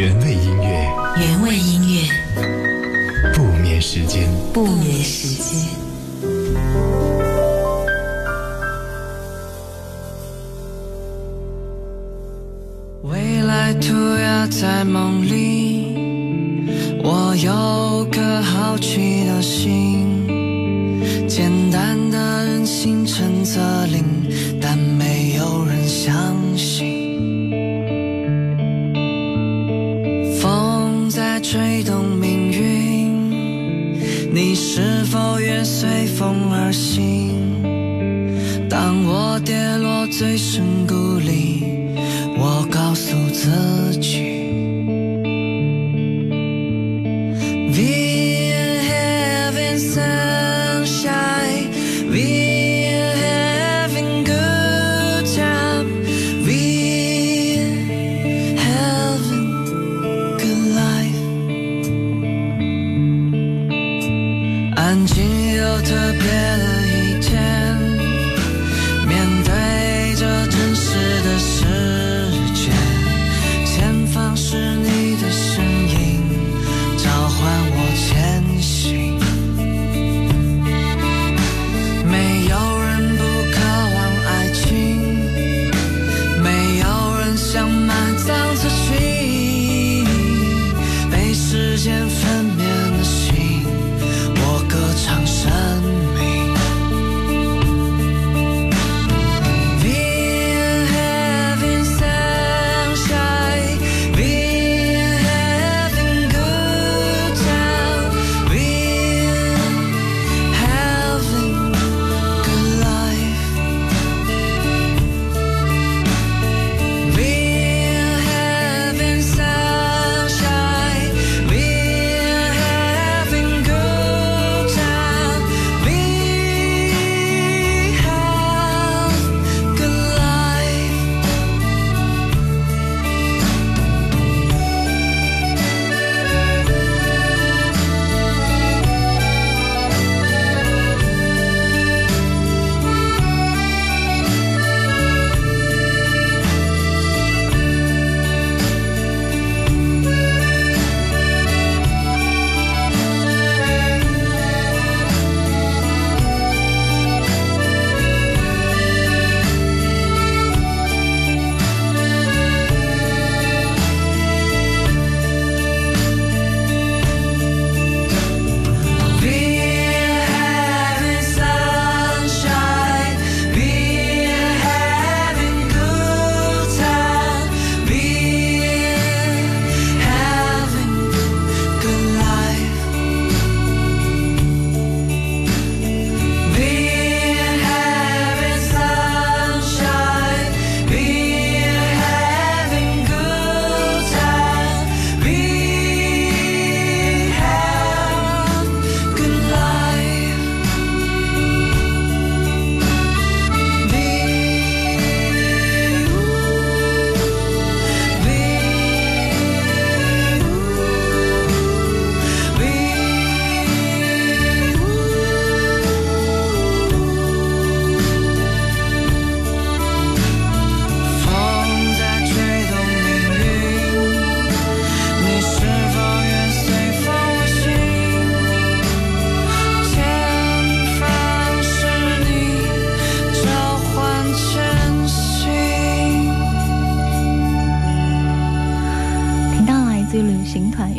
原味音乐，原味音乐，不眠时间，不眠时间。未来涂鸦在梦里，我有颗好奇的心，随风而行？当我跌落最深谷里，我告诉自己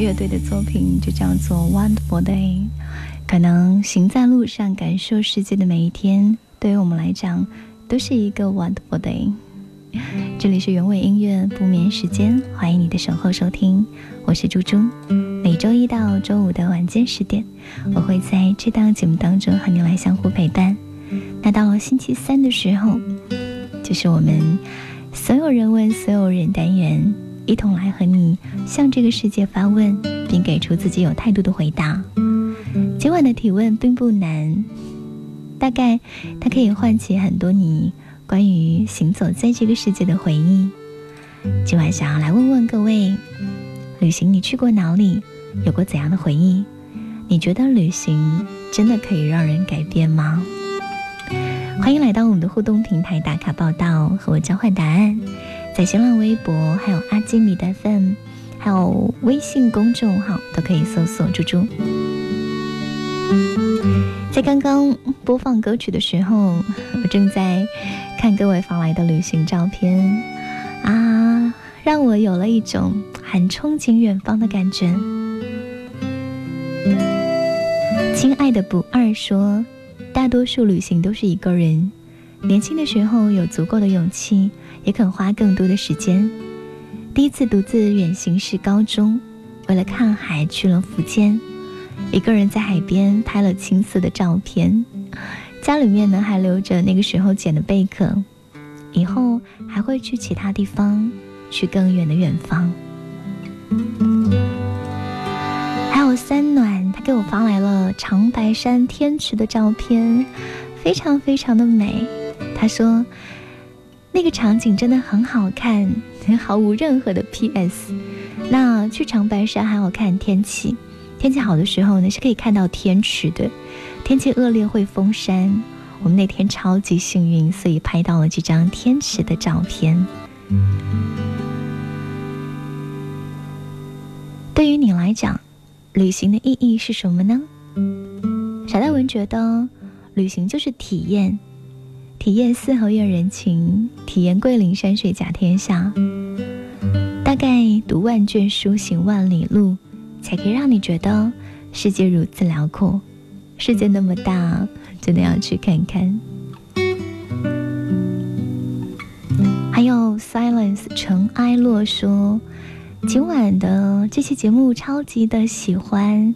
乐队的作品，就叫做《Wonderful Day》。可能行在路上，感受世界的每一天，对于我们来讲，都是一个 Wonderful Day。这里是原味音乐不眠时间，欢迎你的守候收听，我是猪猪。每周一到周五的晚间十点，我会在这档节目当中和你来相互陪伴。那到星期三的时候，就是我们所有人问所有人单元，一同来和你向这个世界发问，并给出自己有态度的回答。今晚的提问并不难，大概它可以唤起很多你关于行走在这个世界的回忆。今晚想要来问问各位，旅行你去过哪里？有过怎样的回忆？你觉得旅行真的可以让人改变吗？欢迎来到我们的互动平台打卡报道，和我交换答案。在新浪微博还有阿基米的 FM，还有微信公众号都可以搜索“猪猪”。在刚刚播放歌曲的时候，我正在看各位发来的旅行照片啊，让我有了一种很憧憬远方的感觉。亲爱的不二说，大多数旅行都是一个人。年轻的时候有足够的勇气，也肯花更多的时间。第一次独自远行是高中，为了看海去了福建。一个人在海边拍了青涩的照片，家里面呢还留着那个时候捡的贝壳，以后还会去其他地方，去更远的远方。还有三暖，他给我发来了长白山天池的照片，非常非常的美。他说那个场景真的很好看，毫无任何的 PS。那去长白山还要看天气。天气好的时候呢，是可以看到天池的；天气恶劣会封山。我们那天超级幸运，所以拍到了这张天池的照片。对于你来讲，旅行的意义是什么呢？傻大文觉得，旅行就是体验，体验四合院人情，体验桂林山水甲天下。大概读万卷书，行万里路。才可以让你觉得世界如此辽阔，世界那么大，真的要去看看。还有 Silence 尘埃落说，今晚的这期节目超级的喜欢，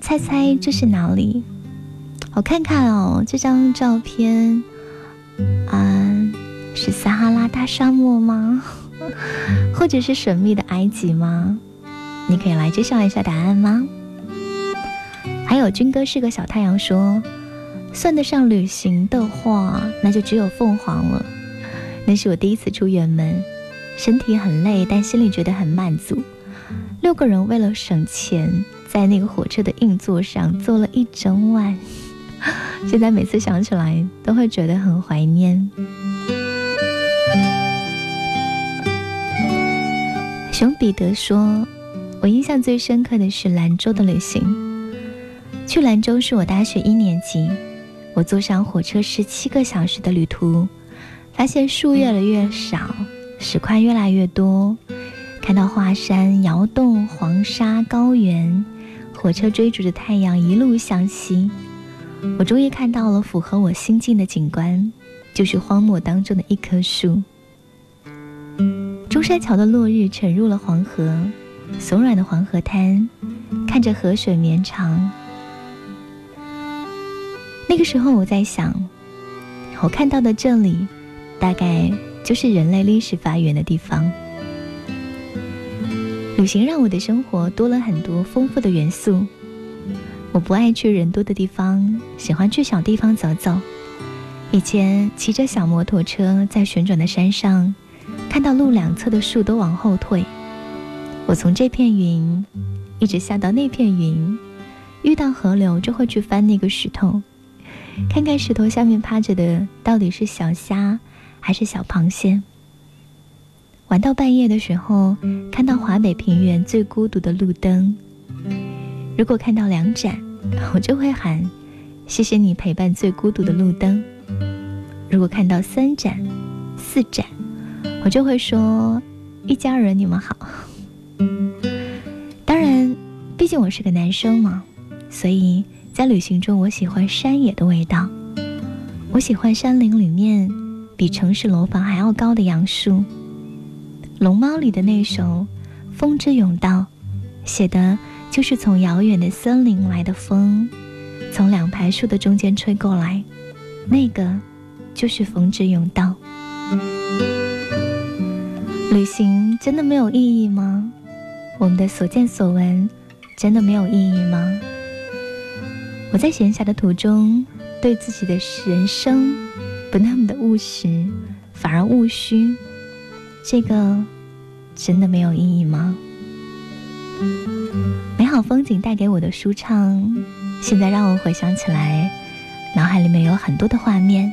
猜猜这是哪里？我看看哦，这张照片，嗯，是撒哈拉大沙漠吗？或者是神秘的埃及吗？你可以来揭晓一下答案吗？还有军哥是个小太阳说，算得上旅行的话，那就只有凤凰了。那是我第一次出远门，身体很累，但心里觉得很满足。六个人为了省钱，在那个火车的硬座上坐了一整晚，现在每次想起来都会觉得很怀念。熊彼得说。我印象最深刻的是兰州的旅行。去兰州是我大学一年级，我坐上火车十七个小时的旅途，发现树越来越少，石块越来越多，看到华山、窑洞、黄沙高原，火车追逐着太阳一路向西。我终于看到了符合我心境的景观，就是荒漠当中的一棵树。中山桥的落日沉入了黄河。松软的黄河滩，看着河水绵长。那个时候我在想，我看到的这里，大概就是人类历史发源的地方。旅行让我的生活多了很多丰富的元素。我不爱去人多的地方，喜欢去小地方走走。以前骑着小摩托车在旋转的山上，看到路两侧的树都往后退。我从这片云一直下到那片云，遇到河流就会去翻那个石头，看看石头下面趴着的到底是小虾还是小螃蟹。玩到半夜的时候，看到华北平原最孤独的路灯。如果看到两盏，我就会喊：“谢谢你陪伴最孤独的路灯。”如果看到三盏、四盏，我就会说：“一家人，你们好。”当然，毕竟我是个男生嘛，所以在旅行中，我喜欢山野的味道。我喜欢山林里面比城市楼房还要高的杨树。《龙猫》里的那首《风之甬道》，写的就是从遥远的森林来的风，从两排树的中间吹过来，那个就是风之甬道。旅行真的没有意义吗？我们的所见所闻，真的没有意义吗？我在闲暇的途中，对自己的人生不那么的务实，反而务虚，这个真的没有意义吗？风景带给我的舒畅，现在让我回想起来，脑海里面有很多的画面，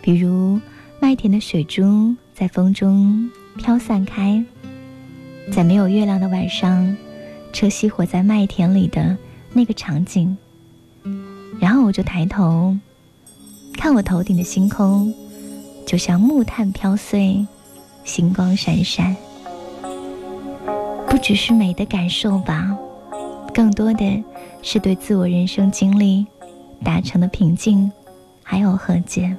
比如麦田的水珠在风中飘散开。在没有月亮的晚上，车熄火在麦田里的那个场景。然后我就抬头，看我头顶的星空，就像木炭飘碎，星光闪闪。不只是美的感受吧，更多的是对自我人生经历达成的平静，还有和解。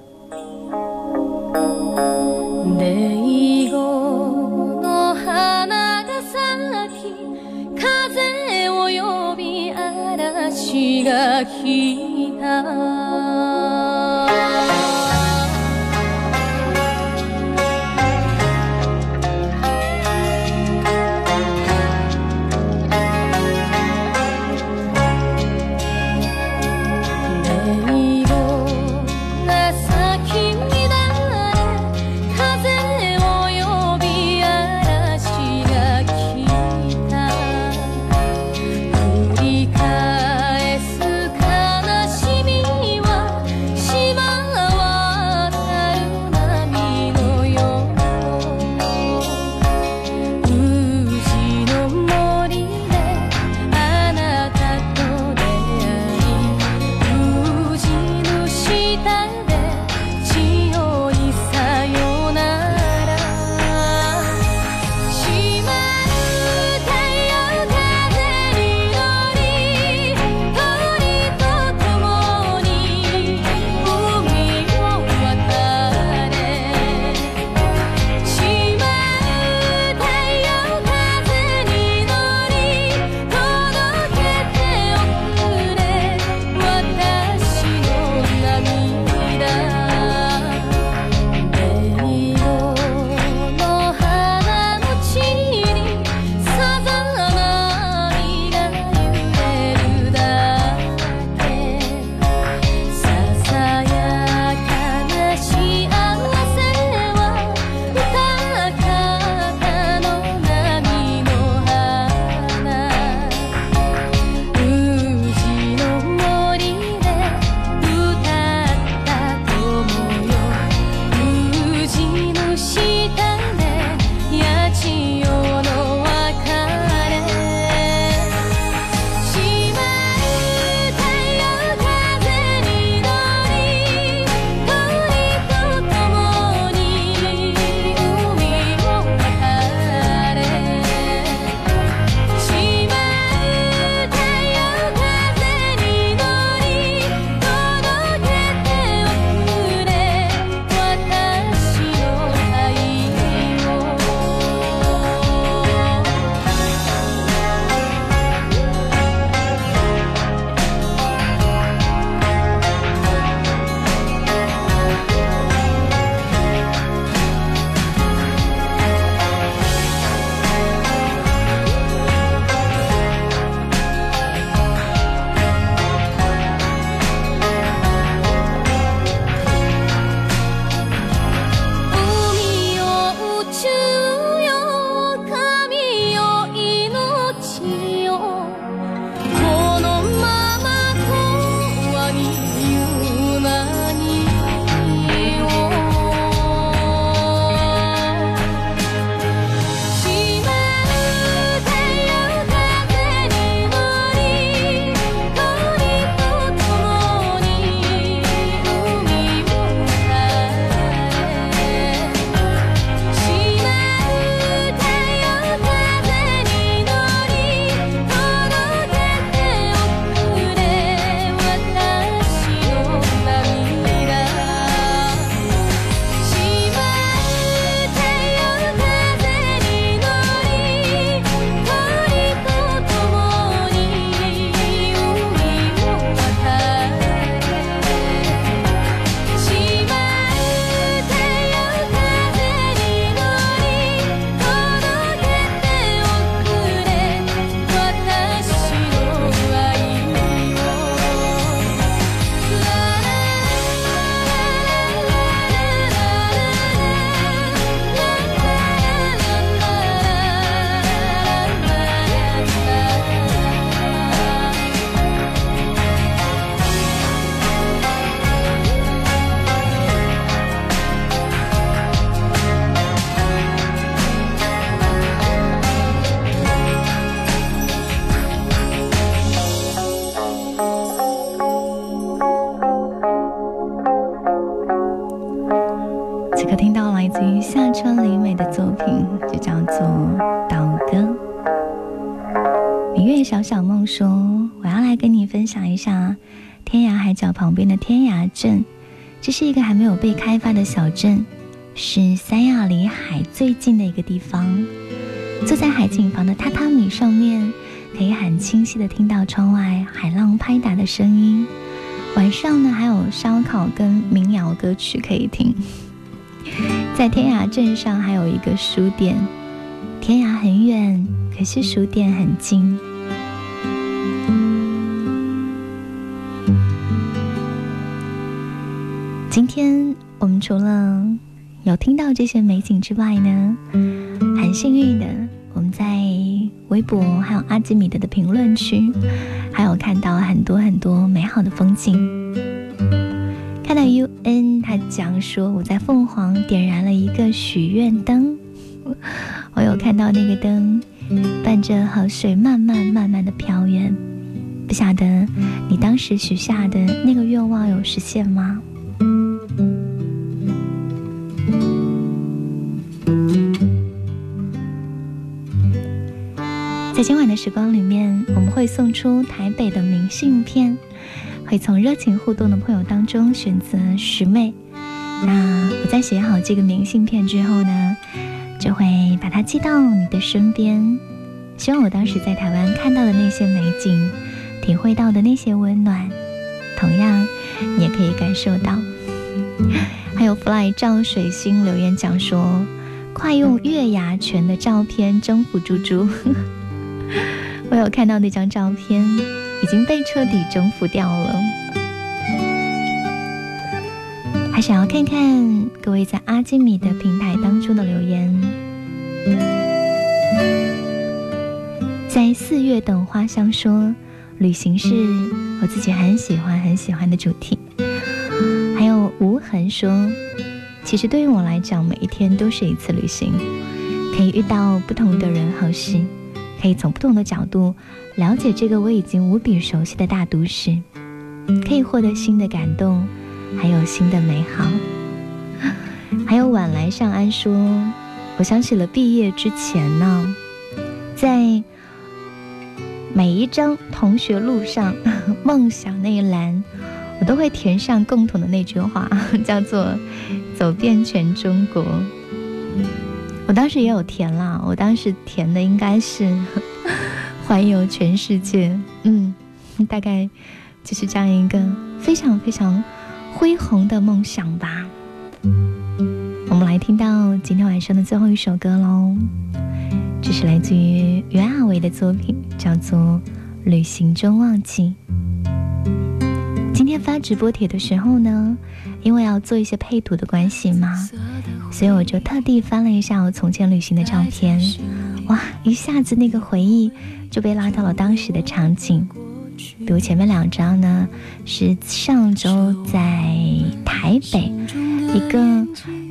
的小镇，是三亚离海最近的一个地方。坐在海景房的榻榻米上面，可以很清晰的听到窗外海浪拍打的声音。晚上呢，还有烧烤跟民谣歌曲可以听。在天涯镇上还有一个书店，天涯很远，可是书店很近。”今天除了有听到这些美景之外呢，很幸运的，我们在微博还有阿基米德的评论区，还有看到很多很多美好的风景。看到 U N 他讲说我在凤凰点燃了一个许愿灯，我有看到那个灯伴着河水慢慢慢慢的飘远，不晓得你当时许下的那个愿望有实现吗？在今晚的时光里面，我们会送出台北的明信片，会从热情互动的朋友当中选择十位。那我在写好这个明信片之后呢，就会把它寄到你的身边。希望我当时在台湾看到的那些美景，体会到的那些温暖，同样你也可以感受到。还有 Fly 赵水星留言讲说，快用月牙泉的照片征服猪猪。我有看到那张照片，已经被彻底征服掉了。还想要看看各位在阿基米的平台当中的留言。在四月等花香说，旅行是我自己很喜欢很喜欢的主题。还有无痕说，其实对于我来讲，每一天都是一次旅行，可以遇到不同的人和事。可以从不同的角度了解这个我已经无比熟悉的大都市，可以获得新的感动，还有新的美好。还有晚来上安说，我想起了毕业之前呢，在每一张同学录上 梦想那一栏，我都会填上共同的那句话，叫做走遍全中国。我当时也有填啦，我当时填的应该是 环游全世界，嗯，大概就是这样一个非常非常恢宏的梦想吧。我们来听到今天晚上的最后一首歌喽，这是来自于袁娅维的作品，叫做《旅行中忘记》。今天发直播帖的时候呢，因为要做一些配图的关系嘛。所以我就特地翻了一下我从前旅行的照片，哇，一下子那个回忆就被拉到了当时的场景。比如前面两张呢，是上周在台北一个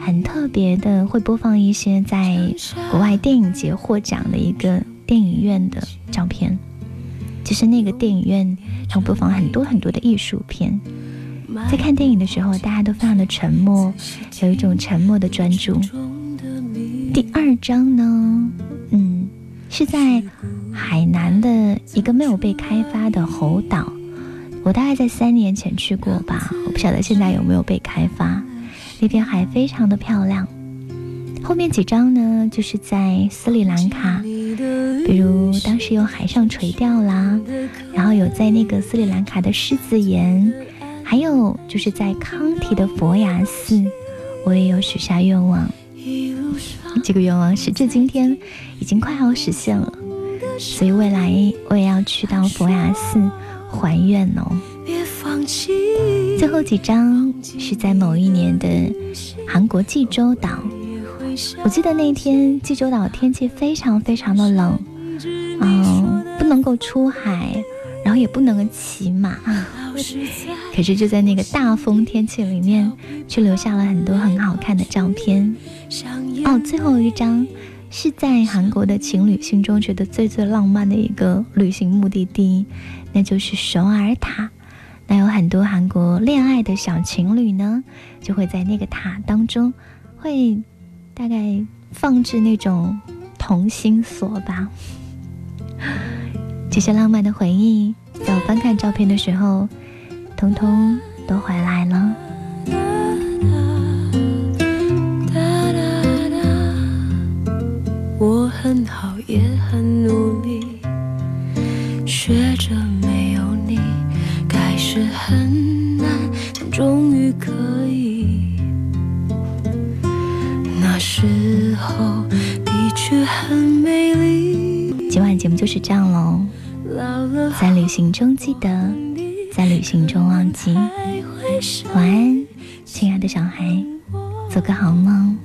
很特别的，会播放一些在国外电影节获奖的一个电影院的照片。就是那个电影院会播放很多很多的艺术片。在看电影的时候，大家都非常的沉默，有一种沉默的专注。第二章呢，嗯，是在海南的一个没有被开发的猴岛，我大概在三年前去过吧，我不晓得现在有没有被开发。那片海非常的漂亮。后面几张呢，就是在斯里兰卡，比如当时有海上垂钓啦，然后有在那个斯里兰卡的狮子岩。还有就是在康提的佛牙寺，我也有许下愿望。这个愿望时至今天已经快要实现了，所以未来我也要去到佛牙寺还愿哦。最后几张是在某一年的韩国济州岛，我记得那天济州岛天气非常非常的冷，嗯，不能够出海，也不能骑马。可是就在那个大风天气里面，却留下了很多很好看的照片。哦，最后一张是在韩国的情侣心中觉得最最浪漫的一个旅行目的地，那就是首尔塔。那有很多韩国恋爱的小情侣呢，就会在那个塔当中，会大概放置那种同心锁吧。这些浪漫的回忆，在我翻看照片的时候，通通都回来了。我很好，也很努力，学着没有你，开始很难，但终于可以。那时候的确很美丽。今晚节目就是这样喽。在旅行中记得，在旅行中忘记。晚安，亲爱的小孩，做个好梦。